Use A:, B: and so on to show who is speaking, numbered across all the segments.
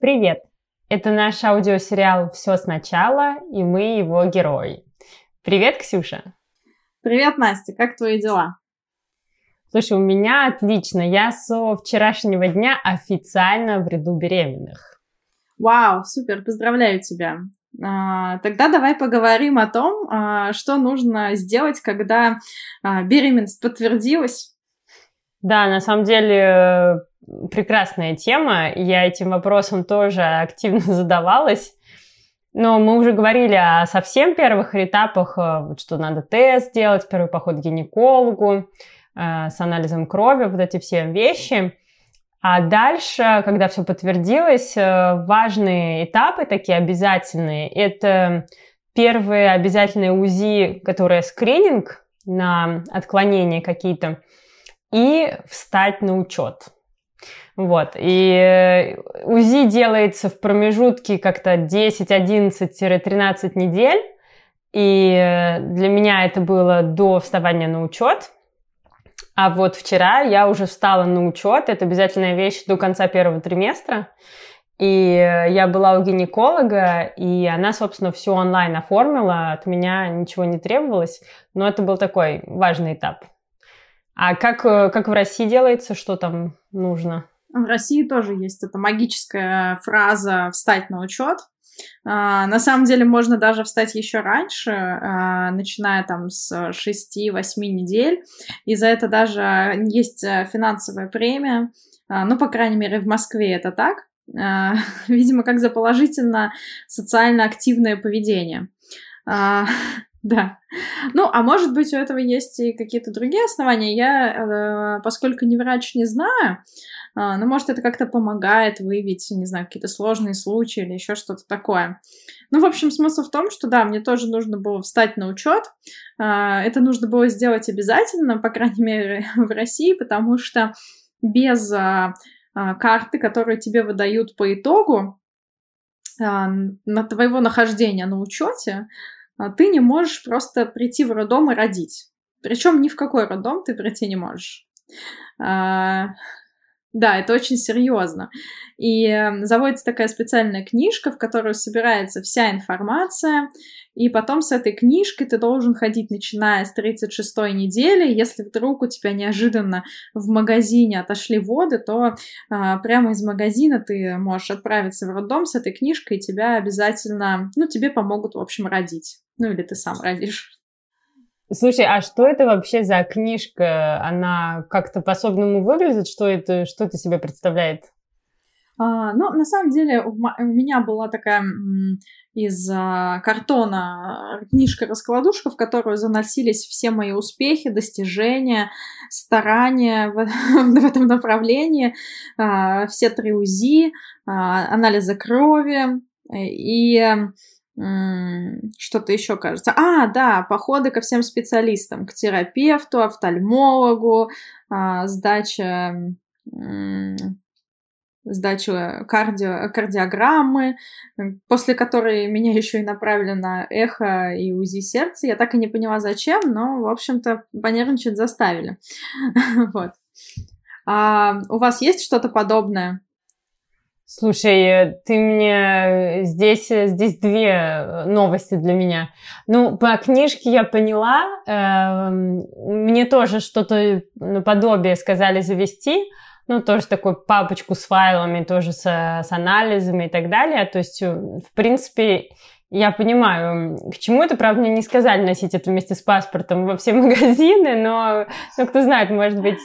A: Привет! Это наш аудиосериал «Все сначала» и мы его герои. Привет, Ксюша!
B: Привет, Настя! Как твои дела?
A: Слушай, у меня отлично. Я со вчерашнего дня официально в ряду беременных.
B: Вау, супер, поздравляю тебя. А, тогда давай поговорим о том, а, что нужно сделать, когда а, беременность подтвердилась.
A: Да, на самом деле прекрасная тема. Я этим вопросом тоже активно задавалась. Но мы уже говорили о совсем первых этапах, что надо тест сделать, первый поход к гинекологу, с анализом крови, вот эти все вещи. А дальше, когда все подтвердилось, э, важные этапы такие обязательные. Это первые обязательные УЗИ, которые скрининг на отклонения какие-то, и встать на учет. Вот. И э, УЗИ делается в промежутке как-то 10, 11-13 недель. И э, для меня это было до вставания на учет. А вот вчера я уже встала на учет, это обязательная вещь до конца первого триместра. И я была у гинеколога, и она, собственно, все онлайн оформила, от меня ничего не требовалось, но это был такой важный этап. А как, как в России делается, что там нужно?
B: В России тоже есть эта магическая фраза «встать на учет», а, на самом деле можно даже встать еще раньше, а, начиная там с 6-8 недель. И за это даже есть э, финансовая премия. А, ну, по крайней мере, в Москве это так. Видимо, как за положительно социально активное поведение. Да. Ну, а может быть, у этого есть и какие-то другие основания. Я, э, поскольку не врач, не знаю, а, но, может, это как-то помогает выявить, не знаю, какие-то сложные случаи или еще что-то такое. Ну, в общем, смысл в том, что, да, мне тоже нужно было встать на учет. А, это нужно было сделать обязательно, по крайней мере, в России, потому что без а, карты, которую тебе выдают по итогу, на твоего нахождения на учете, ты не можешь просто прийти в роддом и родить. Причем ни в какой роддом ты прийти не можешь. Да, это очень серьезно. И эм, заводится такая специальная книжка, в которую собирается вся информация, и потом с этой книжкой ты должен ходить, начиная с 36-й недели. Если вдруг у тебя неожиданно в магазине отошли воды, то а, прямо из магазина ты можешь отправиться в роддом с этой книжкой, и тебя обязательно, ну, тебе помогут, в общем, родить. Ну, или ты сам родишь.
A: Слушай, а что это вообще за книжка? Она как-то по-особенному выглядит? Что это, что это себе представляет?
B: А, ну, на самом деле, у меня была такая из а, картона книжка-раскладушка, в которую заносились все мои успехи, достижения, старания в, в этом направлении, а, все три УЗИ, а, анализы крови и что-то еще кажется. А, да, походы ко всем специалистам, к терапевту, офтальмологу, а, сдача, сдача кардио, кардиограммы, после которой меня еще и направили на эхо и УЗИ сердца. Я так и не поняла, зачем, но, в общем-то, понервничать заставили. Вот. А у вас есть что-то подобное?
A: Слушай, ты мне здесь, здесь две новости для меня. Ну, по книжке я поняла, э, мне тоже что-то наподобие сказали завести, ну, тоже такую папочку с файлами, тоже с, с анализами и так далее. То есть, э, в принципе, я понимаю, к чему это, правда, мне не сказали носить это вместе с паспортом во все магазины, но, ну, кто знает, может быть,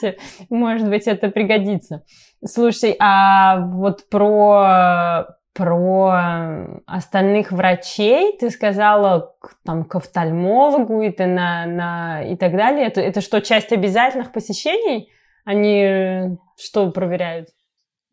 A: может быть, это пригодится. Слушай, а вот про про остальных врачей ты сказала там к офтальмологу и, ты на, на, и так далее. Это, это что, часть обязательных посещений? Они что проверяют?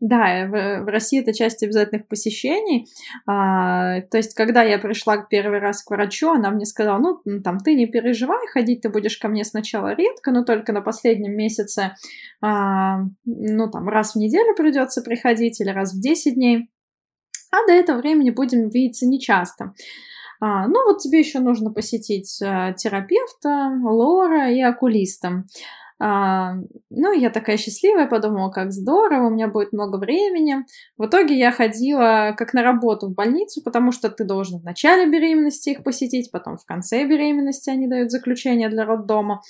B: Да, в, России это часть обязательных посещений. А, то есть, когда я пришла первый раз к врачу, она мне сказала, ну, там, ты не переживай, ходить ты будешь ко мне сначала редко, но только на последнем месяце, а, ну, там, раз в неделю придется приходить или раз в 10 дней. А до этого времени будем видеться нечасто. А, ну, вот тебе еще нужно посетить а, терапевта, лора и окулиста. А, ну, я такая счастливая, подумала, как здорово, у меня будет много времени. В итоге я ходила как на работу в больницу, потому что ты должен в начале беременности их посетить, потом в конце беременности они дают заключение для роддома.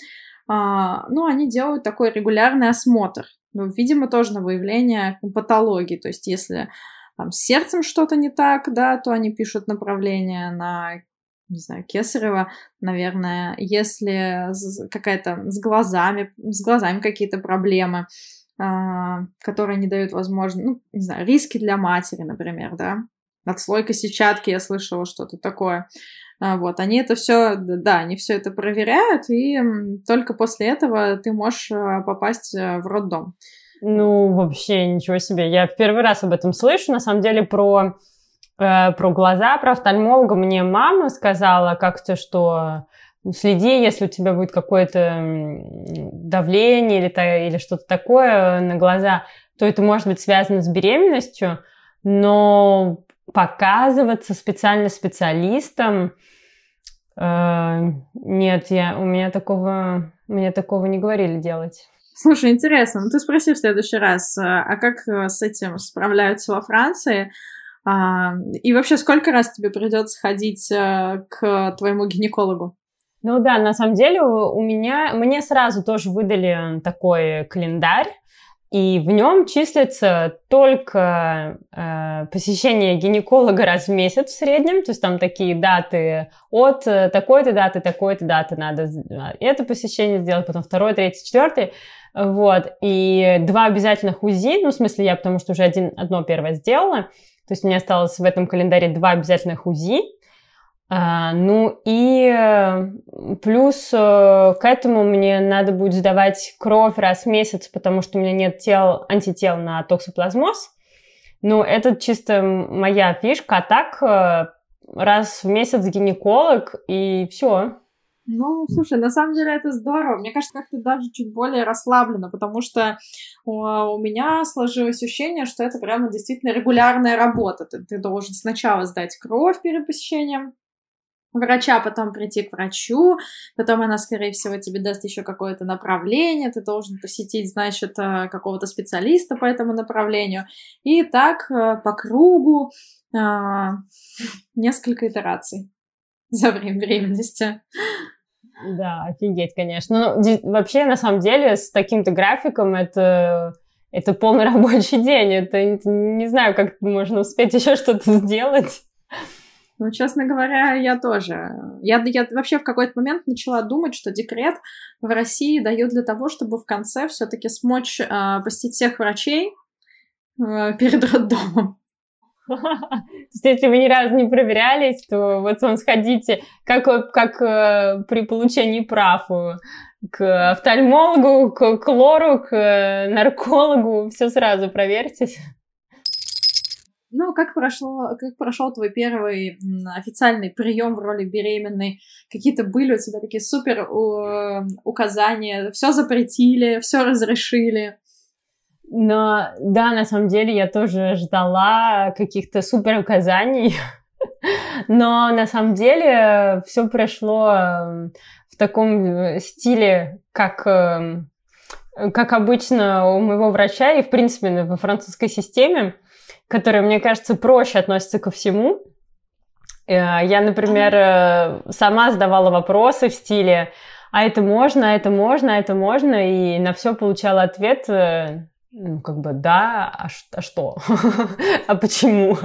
B: А, ну, они делают такой регулярный осмотр. Ну, видимо, тоже на выявление патологии. То есть, если там с сердцем что-то не так, да, то они пишут направление на не знаю, Кесарева, наверное, если какая-то с глазами, с глазами какие-то проблемы, а, которые не дают возможность, ну, не знаю, риски для матери, например, да, отслойка сетчатки, я слышала что-то такое. А, вот, они это все, да, они все это проверяют, и только после этого ты можешь а, попасть э, в роддом.
A: Ну, вообще, ничего себе. Я в первый раз об этом слышу, на самом деле, про про глаза, про офтальмолога мне мама сказала как-то, что следи, если у тебя будет какое-то давление или, или что-то такое на глаза, то это может быть связано с беременностью, но показываться специально специалистам э, нет, я, у меня такого, мне такого не говорили делать.
B: Слушай, интересно, ну ты спроси в следующий раз, э, а как э, с этим справляются во Франции? А, и вообще, сколько раз тебе придется ходить э, к твоему гинекологу?
A: Ну да, на самом деле у меня, мне сразу тоже выдали такой календарь, и в нем числится только э, посещение гинеколога раз в месяц в среднем, то есть там такие даты от э, такой-то даты, такой-то даты надо это посещение сделать, потом второе, третье, четвертое, вот, и два обязательных УЗИ, ну, в смысле я, потому что уже один, одно первое сделала, то есть у меня осталось в этом календаре два обязательных УЗИ. А, ну и э, плюс э, к этому мне надо будет сдавать кровь раз в месяц, потому что у меня нет тел, антител на токсоплазмоз. Ну, это чисто моя фишка. А так э, раз в месяц гинеколог и все.
B: Ну, слушай, на самом деле это здорово. Мне кажется, как-то даже чуть более расслабленно, потому что у меня сложилось ощущение, что это прямо действительно регулярная работа. Ты, ты должен сначала сдать кровь перед посещением врача, потом прийти к врачу, потом она, скорее всего, тебе даст еще какое-то направление, ты должен посетить, значит, э, какого-то специалиста по этому направлению. И так э, по кругу а, несколько итераций за время беременности.
A: Да, офигеть, конечно. Ну, вообще, на самом деле, с таким-то графиком это, это полный рабочий день. Это не знаю, как можно успеть еще что-то сделать.
B: Ну, честно говоря, я тоже. Я, я вообще в какой-то момент начала думать, что декрет в России дают для того, чтобы в конце все-таки смочь э, посетить всех врачей э, перед роддомом.
A: Если вы ни разу не проверялись, то вот он сходите, как, как э, при получении прав э, к офтальмологу, к, к лору, к э, наркологу, все сразу проверьтесь.
B: Ну, как прошло, как прошел твой первый официальный прием в роли беременной? Какие-то были у тебя такие супер указания? Все запретили, все разрешили?
A: Но да, на самом деле я тоже ждала каких-то супер указаний. Но на самом деле все прошло эм, в таком э, стиле, как, эм, как обычно у моего врача и, в принципе, во французской системе, которая, мне кажется, проще относится ко всему. Э, я, например, э, сама задавала вопросы в стиле «А это можно, а это можно, а это можно?» и на все получала ответ ну, как бы, да, а, а что? а почему?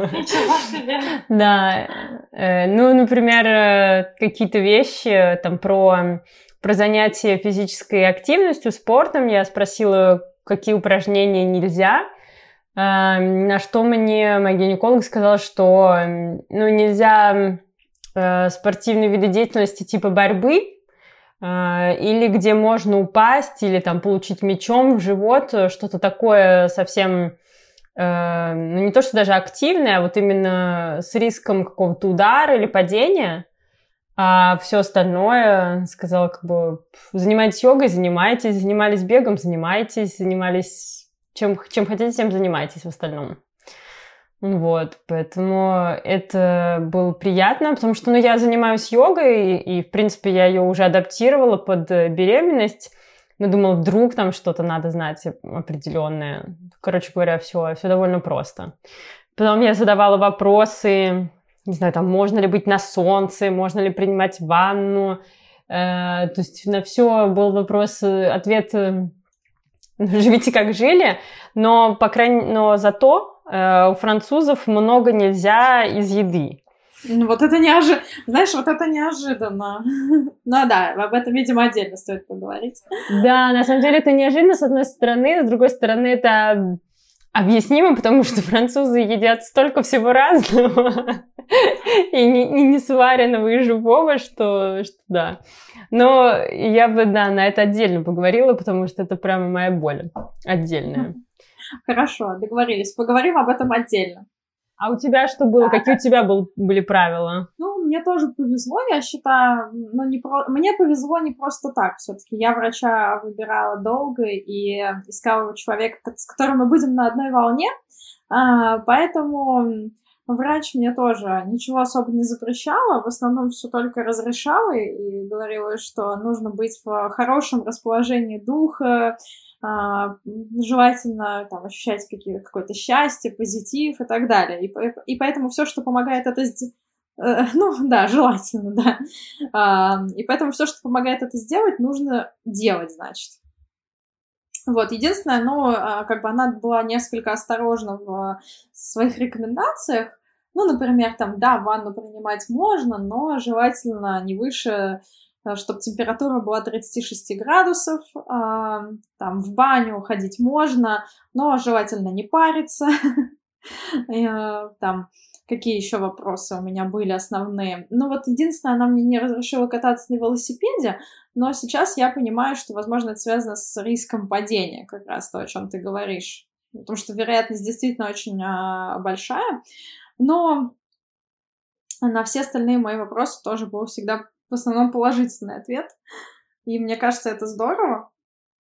A: да. Э, ну, например, э, какие-то вещи там про, про занятия физической активностью, спортом. Я спросила, какие упражнения нельзя. Э, на что мне мой гинеколог сказал, что ну, нельзя спортивные виды деятельности типа борьбы, или где можно упасть, или там получить мечом в живот, э, что-то такое совсем, э, ну не то что даже активное, а вот именно с риском какого-то удара или падения, а все остальное, сказала, как бы, занимайтесь йогой, занимайтесь, занимались бегом, занимайтесь, занимались чем, чем хотите, тем занимайтесь в остальном. Вот, поэтому это было приятно, потому что, ну, я занимаюсь йогой, и, в принципе, я ее уже адаптировала под э, беременность, Ну, думал, вдруг там что-то надо знать определенное. Короче говоря, все, все довольно просто. Потом я задавала вопросы, не знаю, там, можно ли быть на солнце, можно ли принимать ванну. Э, то есть на все был вопрос, э, ответ, э, живите как жили, но, по крайней, но зато у французов много нельзя из еды.
B: Ну, вот это неожиданно. Знаешь, вот это неожиданно. ну да, об этом, видимо, отдельно стоит поговорить.
A: Да, на самом деле это неожиданно, с одной стороны, с другой стороны, это объяснимо, потому что французы едят столько всего разного и не, и не сваренного и живого, что, что да. Но я бы, да, на это отдельно поговорила, потому что это прямо моя боль отдельная.
B: Хорошо, договорились. Поговорим об этом отдельно.
A: А у тебя что было? Какие у тебя был, были правила?
B: Ну, мне тоже повезло, я считаю, ну, не про... мне повезло не просто так все-таки. Я врача выбирала долго и искала человека, с которым мы будем на одной волне, а, поэтому врач мне тоже ничего особо не запрещала, в основном все только разрешала и говорила, что нужно быть в хорошем расположении духа, а, желательно там, ощущать какие, какое-то счастье, позитив и так далее. И, и поэтому все, что помогает это сделать, э, ну да, желательно, да. А, и поэтому все, что помогает это сделать, нужно делать, значит. Вот, единственное, ну, а, как бы она была несколько осторожна в своих рекомендациях. Ну, например, там, да, ванну принимать можно, но желательно не выше Э, чтобы температура была 36 градусов, а, там в баню ходить можно, но желательно не париться. Э, там какие еще вопросы у меня были основные. Ну вот единственное, она мне не разрешила кататься на велосипеде, но сейчас я понимаю, что, возможно, это связано с риском падения, как раз то, о чем ты говоришь. Потому что вероятность действительно очень а, большая. Но на все остальные мои вопросы тоже был всегда в основном положительный ответ. И мне кажется, это здорово.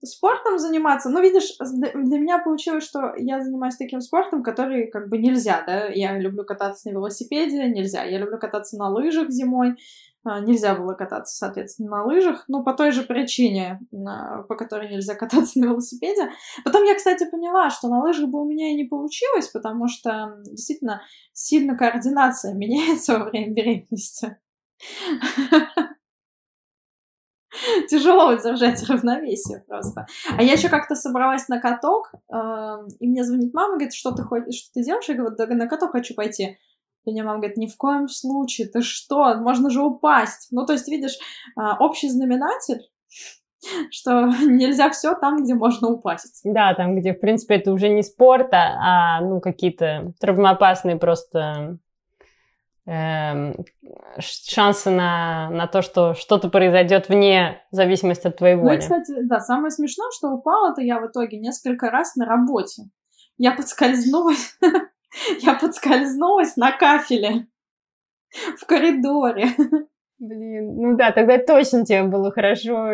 B: Спортом заниматься, ну, видишь, для меня получилось, что я занимаюсь таким спортом, который как бы нельзя, да, я люблю кататься на велосипеде, нельзя, я люблю кататься на лыжах зимой, нельзя было кататься, соответственно, на лыжах, ну, по той же причине, по которой нельзя кататься на велосипеде. Потом я, кстати, поняла, что на лыжах бы у меня и не получилось, потому что действительно сильно координация меняется во время беременности. Тяжело удержать равновесие просто. А я еще как-то собралась на каток, эм, и мне звонит мама, говорит, что ты хочешь, что ты делаешь? Я говорю, на каток хочу пойти. И мне мама говорит, ни в коем случае, ты что, можно же упасть. Ну, то есть, видишь, а, общий знаменатель, что нельзя все там, где можно упасть.
A: Да, там, где, в принципе, это уже не спорт, а, а ну, какие-то травмоопасные просто Эм, шансы на, на то, что что-то произойдет вне зависимости от твоей воли.
B: Ну и, кстати, да, самое смешное, что упала-то я в итоге несколько раз на работе. Я подскользнулась, я подскользнулась на кафеле в коридоре.
A: Блин, ну да, тогда точно тебе было хорошо,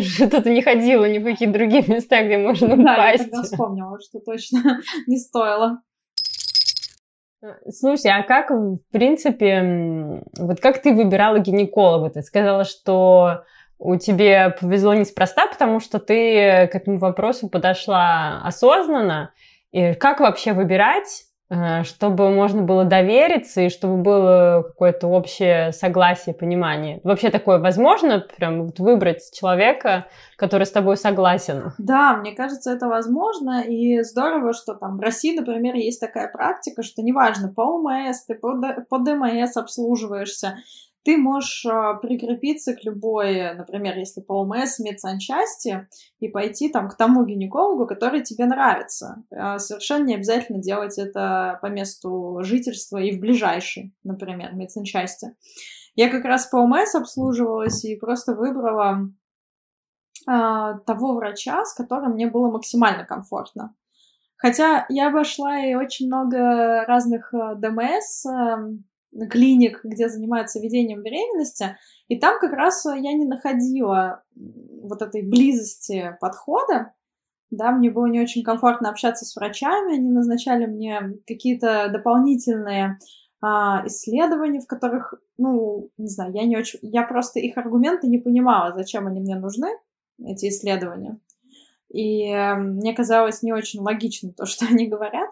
A: что ты не ходила ни в какие другие места, где можно упасть. Да, я
B: вспомнила, что точно не стоило.
A: Слушай, а как, в принципе, вот как ты выбирала гинеколога? Ты сказала, что у тебя повезло неспроста, потому что ты к этому вопросу подошла осознанно. И как вообще выбирать Э, чтобы можно было довериться и чтобы было какое-то общее согласие, понимание. Вообще такое возможно, прям вот выбрать человека, который с тобой согласен?
B: Да, мне кажется, это возможно, и здорово, что там в России, например, есть такая практика, что неважно, по ОМС, ты по, по ДМС обслуживаешься, ты можешь а, прикрепиться к любой, например, если по ОМС, медсанчасти, и пойти там к тому гинекологу, который тебе нравится. А, совершенно не обязательно делать это по месту жительства и в ближайшей, например, медсанчасти. Я как раз по ОМС обслуживалась и просто выбрала а, того врача, с которым мне было максимально комфортно. Хотя я обошла и очень много разных ДМС, клиник, где занимаются ведением беременности, и там как раз я не находила вот этой близости подхода, да, мне было не очень комфортно общаться с врачами, они назначали мне какие-то дополнительные а, исследования, в которых, ну, не знаю, я не очень, я просто их аргументы не понимала, зачем они мне нужны, эти исследования. И э, мне казалось не очень логично то, что они говорят.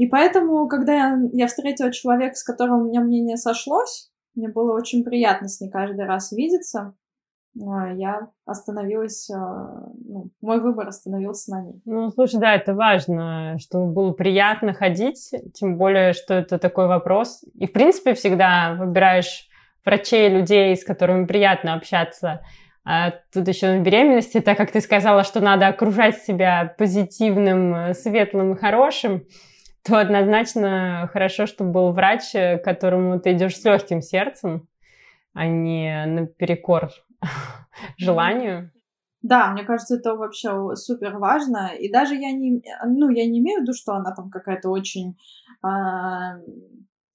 B: И поэтому, когда я, я встретила человека, с которым у меня мнение сошлось, мне было очень приятно с ней каждый раз видеться. А, я остановилась, а, ну, мой выбор остановился на ней.
A: Ну, слушай, да, это важно, чтобы было приятно ходить, тем более, что это такой вопрос. И, в принципе, всегда выбираешь врачей, людей, с которыми приятно общаться. А тут еще на беременности, так как ты сказала, что надо окружать себя позитивным, светлым и хорошим, то однозначно хорошо, чтобы был врач, к которому ты идешь с легким сердцем, а не наперекор желанию.
B: Да, мне кажется, это вообще супер важно. И даже я не, ну, я не имею в виду, что она там какая-то очень... А,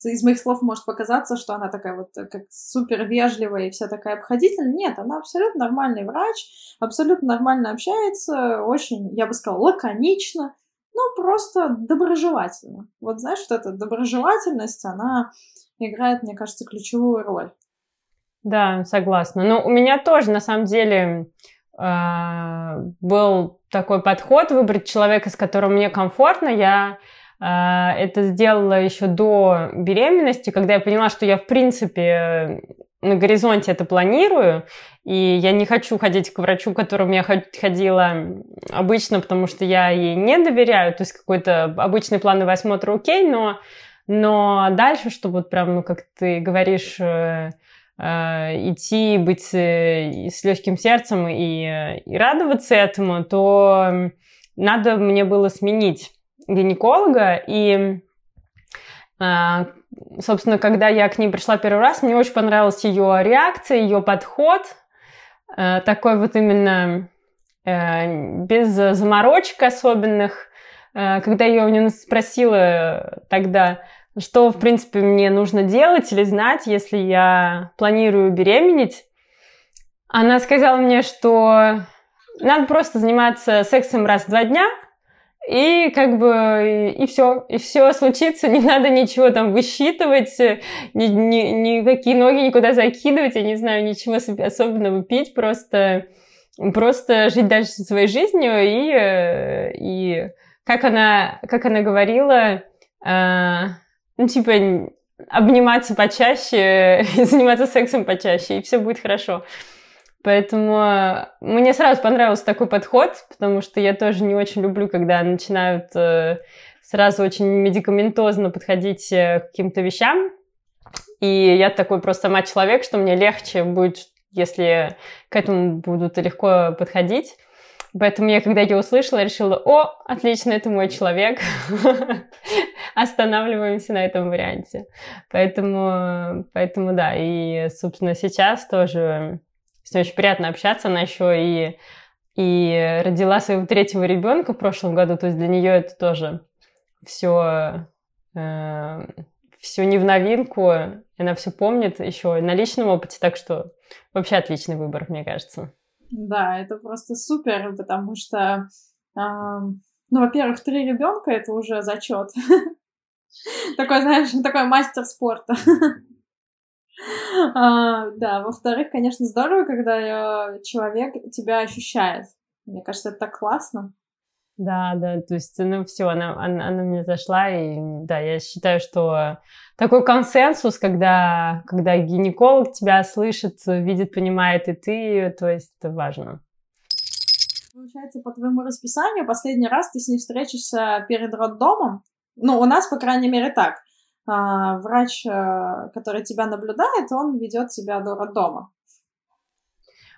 B: из моих слов может показаться, что она такая вот как супер вежливая и вся такая обходительная. Нет, она абсолютно нормальный врач, абсолютно нормально общается, очень, я бы сказала, лаконично, ну, просто доброжелательно. Вот знаешь, что эта доброжелательность, она играет, мне кажется, ключевую роль.
A: Да, согласна. Но у меня тоже, на самом деле, а, был такой подход выбрать человека, с которым мне комфортно. Я а, это сделала еще до беременности, когда я поняла, что я, в принципе, на горизонте это планирую, и я не хочу ходить к врачу, к которому я ходила обычно, потому что я ей не доверяю, то есть какой-то обычный плановый осмотр окей, но, но дальше, чтобы вот прям, ну, как ты говоришь, э, Э, идти, быть э, с легким сердцем и, и радоваться этому, то надо мне было сменить гинеколога. И, э, собственно, когда я к ней пришла первый раз, мне очень понравилась ее реакция, ее подход. Такой вот именно без заморочек особенных. Когда я у нее спросила тогда, что, в принципе, мне нужно делать или знать, если я планирую беременеть. Она сказала мне, что надо просто заниматься сексом раз в два дня, и как бы и все, и все случится, не надо ничего там высчитывать, ни, ни, никакие ноги никуда закидывать, я не знаю, ничего особенного пить, просто, просто жить дальше своей жизнью и, и как она, как она говорила, э, ну, типа, обниматься почаще заниматься сексом почаще, и все будет хорошо. Поэтому э, мне сразу понравился такой подход, потому что я тоже не очень люблю, когда начинают э, сразу очень медикаментозно подходить э, к каким-то вещам. И я такой просто сама человек, что мне легче будет, если к этому будут легко подходить. Поэтому я, когда ее услышала, решила, о, отлично, это мой человек. Останавливаемся на этом варианте. Поэтому, поэтому да, и, собственно, сейчас тоже с ней очень приятно общаться. Она еще и, и родила своего третьего ребенка в прошлом году, то есть для нее это тоже все, э, все не в новинку. Она все помнит еще на личном опыте, так что вообще отличный выбор, мне кажется.
B: Да, это просто супер, потому что, э, ну, во-первых, три ребенка это уже зачет. Такой, знаешь, такой мастер спорта. а, да, во-вторых, конечно, здорово, когда человек тебя ощущает. Мне кажется, это так классно.
A: Да, да, то есть, ну все, она, она, она мне зашла, и да, я считаю, что такой консенсус, когда, когда гинеколог тебя слышит, видит, понимает и ты, то есть это важно.
B: Получается, по твоему расписанию, последний раз ты с ней встретишься перед роддомом? Ну, у нас, по крайней мере, так. А, врач, э, который тебя наблюдает, он ведет тебя до роддома.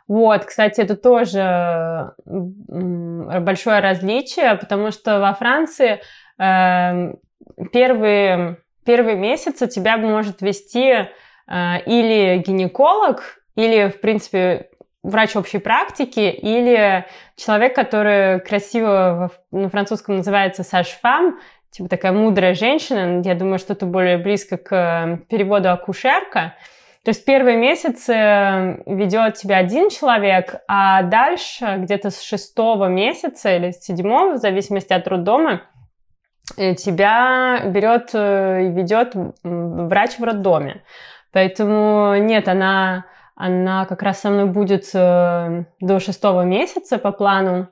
A: Вот, кстати, это тоже большое различие, потому что во Франции э, первые, первые месяцы тебя может вести э, или гинеколог, или, в принципе, врач общей практики, или человек, который красиво на французском называется сашфам, типа такая мудрая женщина. Я думаю, что это более близко к переводу акушерка. То есть первые месяцы ведет тебя один человек, а дальше где-то с шестого месяца или с седьмого, в зависимости от роддома, э, тебя берет э, и ведет врач в роддоме. Поэтому нет, она Она как раз со мной будет э, до шестого месяца по плану.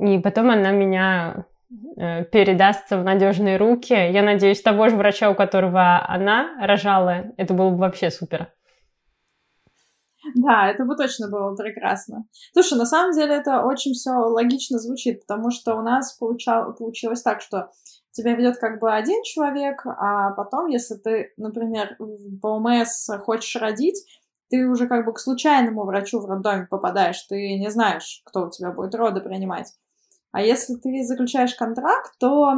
A: И потом она меня э, передастся в надежные руки. Я надеюсь, того же врача, у которого она рожала, это было бы вообще супер.
B: Да, это бы точно было прекрасно. Слушай, на самом деле это очень все логично звучит, потому что у нас получал, получилось так, что тебя ведет как бы один человек, а потом, если ты, например, по ОМС хочешь родить, ты уже как бы к случайному врачу в роддоме попадаешь, ты не знаешь, кто у тебя будет роды принимать. А если ты заключаешь контракт, то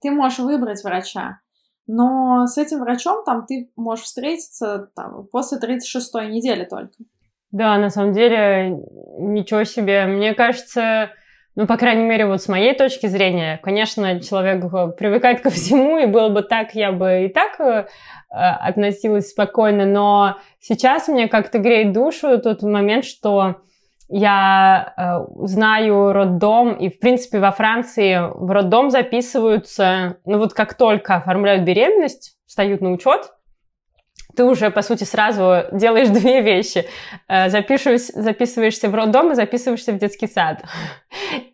B: ты можешь выбрать врача. Но с этим врачом там ты можешь встретиться там, после 36-й недели только.
A: Да, на самом деле, ничего себе. Мне кажется, ну, по крайней мере, вот с моей точки зрения, конечно, человек привыкает ко всему, и было бы так, я бы и так э, относилась спокойно, но сейчас мне как-то греет душу тот момент, что я э, знаю роддом, и, в принципе, во Франции в роддом записываются, ну вот как только оформляют беременность, встают на учет, ты уже, по сути, сразу делаешь две вещи. Э, записываешься в роддом и записываешься в детский сад.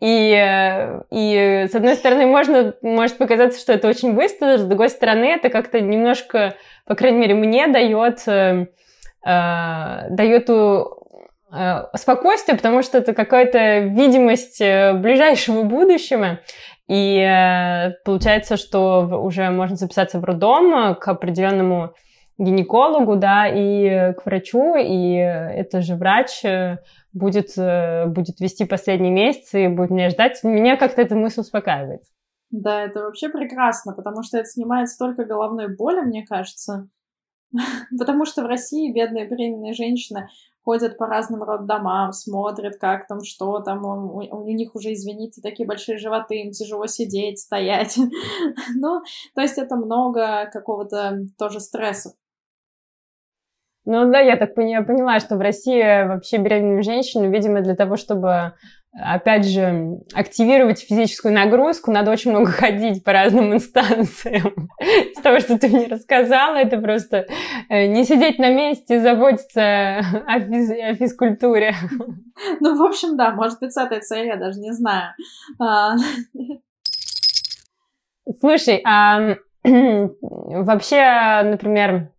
A: И, э, и с одной стороны, можно, может показаться, что это очень быстро, с другой стороны, это как-то немножко, по крайней мере, мне дает, э, э дает спокойствие, потому что это какая-то видимость э, ближайшего будущего. И э, получается, что уже можно записаться в роддом к определенному гинекологу, да, и к врачу, и это же врач будет, будет вести последние месяцы и будет меня ждать. Меня как-то эта мысль успокаивает.
B: Да, это вообще прекрасно, потому что это снимает столько головной боли, мне кажется. Потому что в России бедные беременные женщины, ходят по разным роддомам, смотрят, как там, что там, у, у них уже, извините, такие большие животы, им тяжело сидеть, стоять. ну, то есть это много какого-то тоже стресса.
A: Ну да, я так поняла, что в России вообще беременную женщину, видимо, для того, чтобы опять же, активировать физическую нагрузку, надо очень много ходить по разным инстанциям. Из того, что ты мне рассказала, это просто э, не сидеть на месте, заботиться о, физ о физкультуре.
B: Ну, в общем, да, может быть, с этой целью, я даже не знаю. А.
A: Слушай, а вообще, например,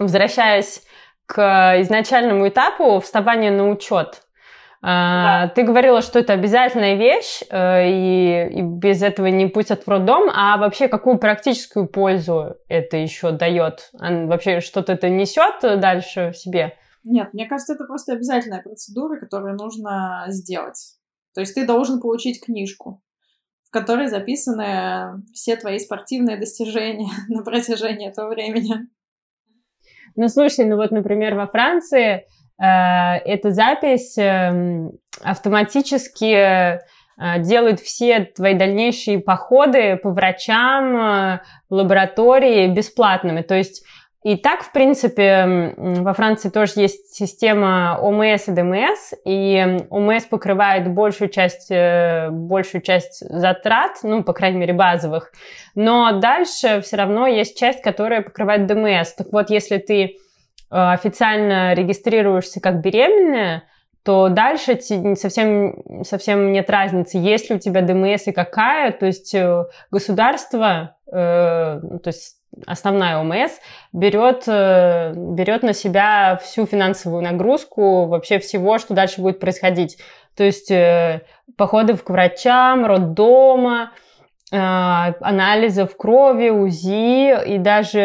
A: возвращаясь к изначальному этапу вставания на учет, да. Ты говорила, что это обязательная вещь, э, и, и без этого не пустят в роддом. А вообще, какую практическую пользу это еще дает? Вообще, что-то это несет дальше в себе?
B: Нет, мне кажется, это просто обязательная процедура, которую нужно сделать. То есть ты должен получить книжку, в которой записаны все твои спортивные достижения на протяжении этого времени.
A: Ну, слушай, ну вот, например, во Франции эта запись эм, автоматически э, делает все твои дальнейшие походы по врачам, э, лаборатории бесплатными. То есть и так, в принципе, во Франции тоже есть система ОМС и ДМС, и ОМС покрывает большую часть, большую часть затрат, ну, по крайней мере, базовых, но дальше все равно есть часть, которая покрывает ДМС. Так вот, если ты Э, официально регистрируешься как беременная, то дальше совсем, совсем нет разницы, есть ли у тебя ДМС и какая. То есть э, государство, э, ну, то есть основная ОМС, берет, э, берет на себя всю финансовую нагрузку вообще всего, что дальше будет происходить. То есть походы к врачам, роддома, а, анализов крови, УЗИ и даже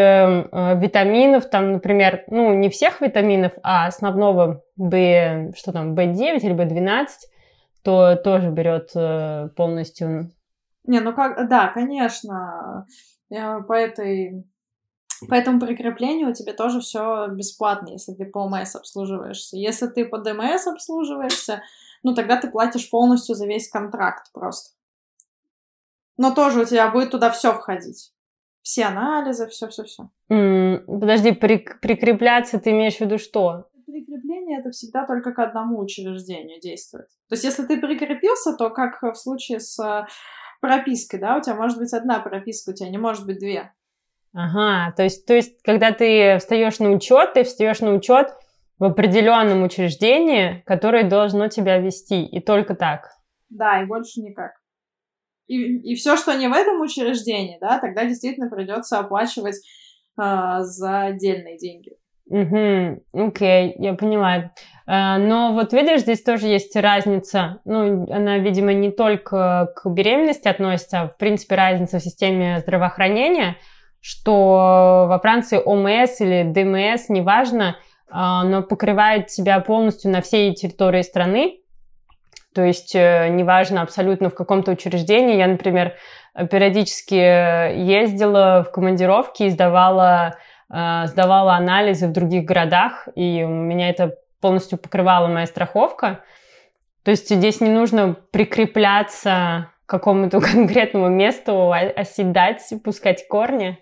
A: э, витаминов, там, например, ну, не всех витаминов, а основного B, что там, B9 или B12, то тоже берет э, полностью.
B: Не, ну как, да, конечно, по этой по этому прикреплению у тебя тоже все бесплатно, если ты по ОМС обслуживаешься. Если ты по ДМС обслуживаешься, ну тогда ты платишь полностью за весь контракт просто. Но тоже у тебя будет туда все входить. Все анализы, все-все-все.
A: Mm, подожди, при, прикрепляться ты имеешь в виду что?
B: Прикрепление это всегда только к одному учреждению действует. То есть, если ты прикрепился, то как в случае с э, пропиской, да, у тебя может быть одна прописка, у тебя не может быть две.
A: Ага, то есть, то есть, когда ты встаешь на учет, ты встаешь на учет в определенном учреждении, которое должно тебя вести, и только так.
B: Да, и больше никак. И, и все, что не в этом учреждении, да, тогда действительно придется оплачивать э, за отдельные деньги.
A: Угу, окей, я понимаю. Э, но вот видишь, здесь тоже есть разница. Ну, она, видимо, не только к беременности относится, а в принципе разница в системе здравоохранения, что во Франции ОМС или ДМС, неважно, а, но покрывает себя полностью на всей территории страны. То есть э, неважно абсолютно в каком-то учреждении. Я, например, периодически ездила в командировки и сдавала, э, сдавала анализы в других городах, и у меня это полностью покрывала моя страховка. То есть здесь не нужно прикрепляться к какому-то конкретному месту, оседать, пускать корни.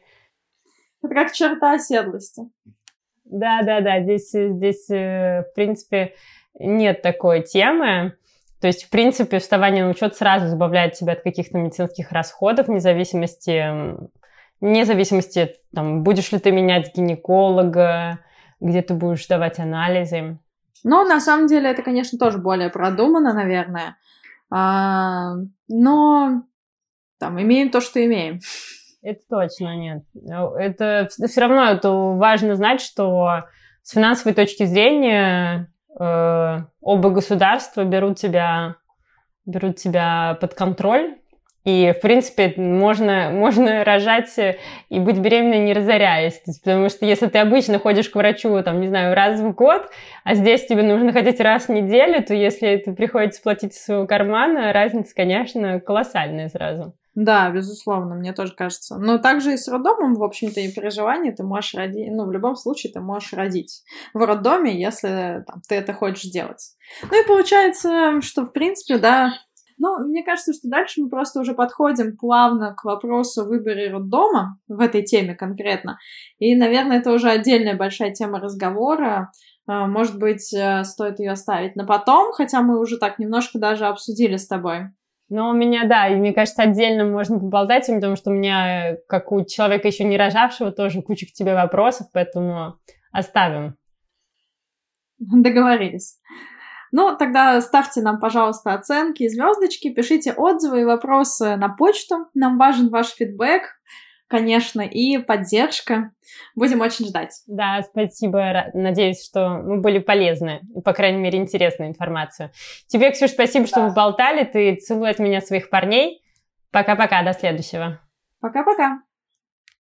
B: Это как черта оседлости.
A: Да, да, да, здесь, здесь, э, в принципе, нет такой темы. То есть, в принципе, вставание на учет сразу избавляет тебя от каких-то медицинских расходов, вне зависимости, вне зависимости, там, будешь ли ты менять гинеколога, где ты будешь давать анализы.
B: Но на самом деле это, конечно, тоже более продумано, наверное. А, но там имеем то, что имеем.
A: Это точно нет. Это все равно это важно знать, что с финансовой точки зрения э, оба государства берут тебя, берут тебя под контроль. И, в принципе, можно, можно рожать и быть беременной, не разоряясь. Потому что если ты обычно ходишь к врачу, там, не знаю, раз в год, а здесь тебе нужно ходить раз в неделю, то если это приходится платить из своего кармана, разница, конечно, колоссальная сразу.
B: Да, безусловно, мне тоже кажется. Но также и с роддомом, в общем-то, и при желании ты можешь родить, ну, в любом случае ты можешь родить в роддоме, если там, ты это хочешь делать. Ну и получается, что, в принципе, да, ну, мне кажется, что дальше мы просто уже подходим плавно к вопросу выбора роддома в этой теме конкретно. И, наверное, это уже отдельная большая тема разговора. А, может быть, э, стоит ее оставить на потом, хотя мы уже так немножко даже обсудили с тобой.
A: Но у меня, да, и мне кажется, отдельно можно поболтать, потому что у меня, как у человека еще не рожавшего, тоже куча к тебе вопросов, поэтому оставим.
B: Договорились. Ну, тогда ставьте нам, пожалуйста, оценки звездочки, пишите отзывы и вопросы на почту. Нам важен ваш фидбэк конечно, и поддержка. Будем очень ждать.
A: Да, спасибо. Надеюсь, что мы были полезны, по крайней мере, интересную информацию. Тебе, Ксюш, спасибо, да. что вы болтали. Ты целуй от меня своих парней. Пока-пока, до следующего.
B: Пока-пока.